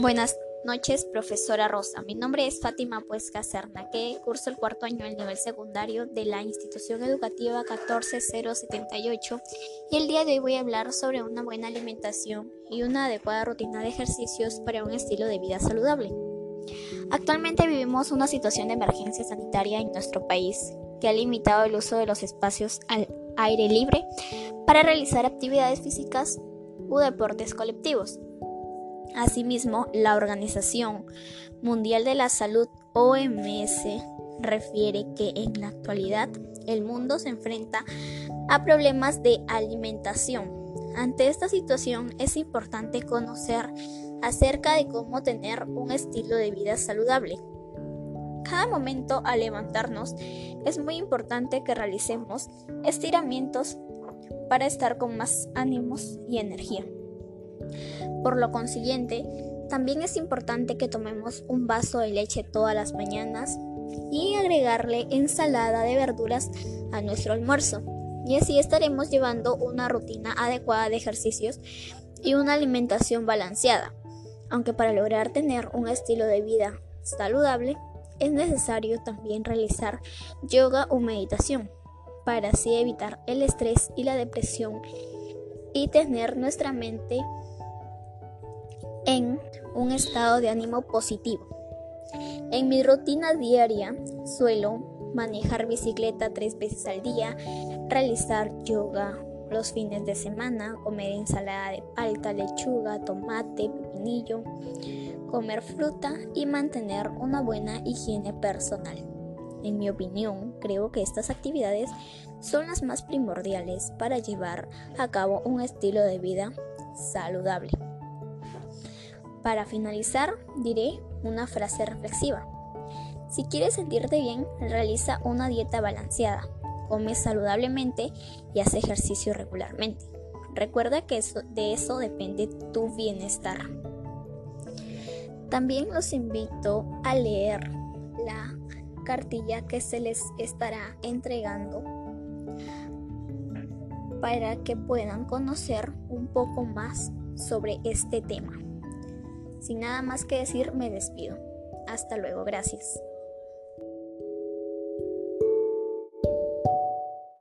Buenas noches, profesora Rosa. Mi nombre es Fátima Puesca que curso el cuarto año del nivel secundario de la institución educativa 14078 y el día de hoy voy a hablar sobre una buena alimentación y una adecuada rutina de ejercicios para un estilo de vida saludable. Actualmente vivimos una situación de emergencia sanitaria en nuestro país que ha limitado el uso de los espacios al aire libre para realizar actividades físicas u deportes colectivos. Asimismo, la Organización Mundial de la Salud OMS refiere que en la actualidad el mundo se enfrenta a problemas de alimentación. Ante esta situación es importante conocer acerca de cómo tener un estilo de vida saludable. Cada momento al levantarnos es muy importante que realicemos estiramientos para estar con más ánimos y energía. Por lo consiguiente, también es importante que tomemos un vaso de leche todas las mañanas y agregarle ensalada de verduras a nuestro almuerzo. Y así estaremos llevando una rutina adecuada de ejercicios y una alimentación balanceada. Aunque para lograr tener un estilo de vida saludable, es necesario también realizar yoga o meditación para así evitar el estrés y la depresión y tener nuestra mente en un estado de ánimo positivo. En mi rutina diaria suelo manejar bicicleta tres veces al día, realizar yoga los fines de semana, comer ensalada de palta, lechuga, tomate, pepinillo, comer fruta y mantener una buena higiene personal. En mi opinión, creo que estas actividades son las más primordiales para llevar a cabo un estilo de vida saludable. Para finalizar, diré una frase reflexiva. Si quieres sentirte bien, realiza una dieta balanceada, come saludablemente y haz ejercicio regularmente. Recuerda que de eso depende tu bienestar. También los invito a leer la cartilla que se les estará entregando para que puedan conocer un poco más sobre este tema. Sin nada más que decir, me despido. Hasta luego, gracias.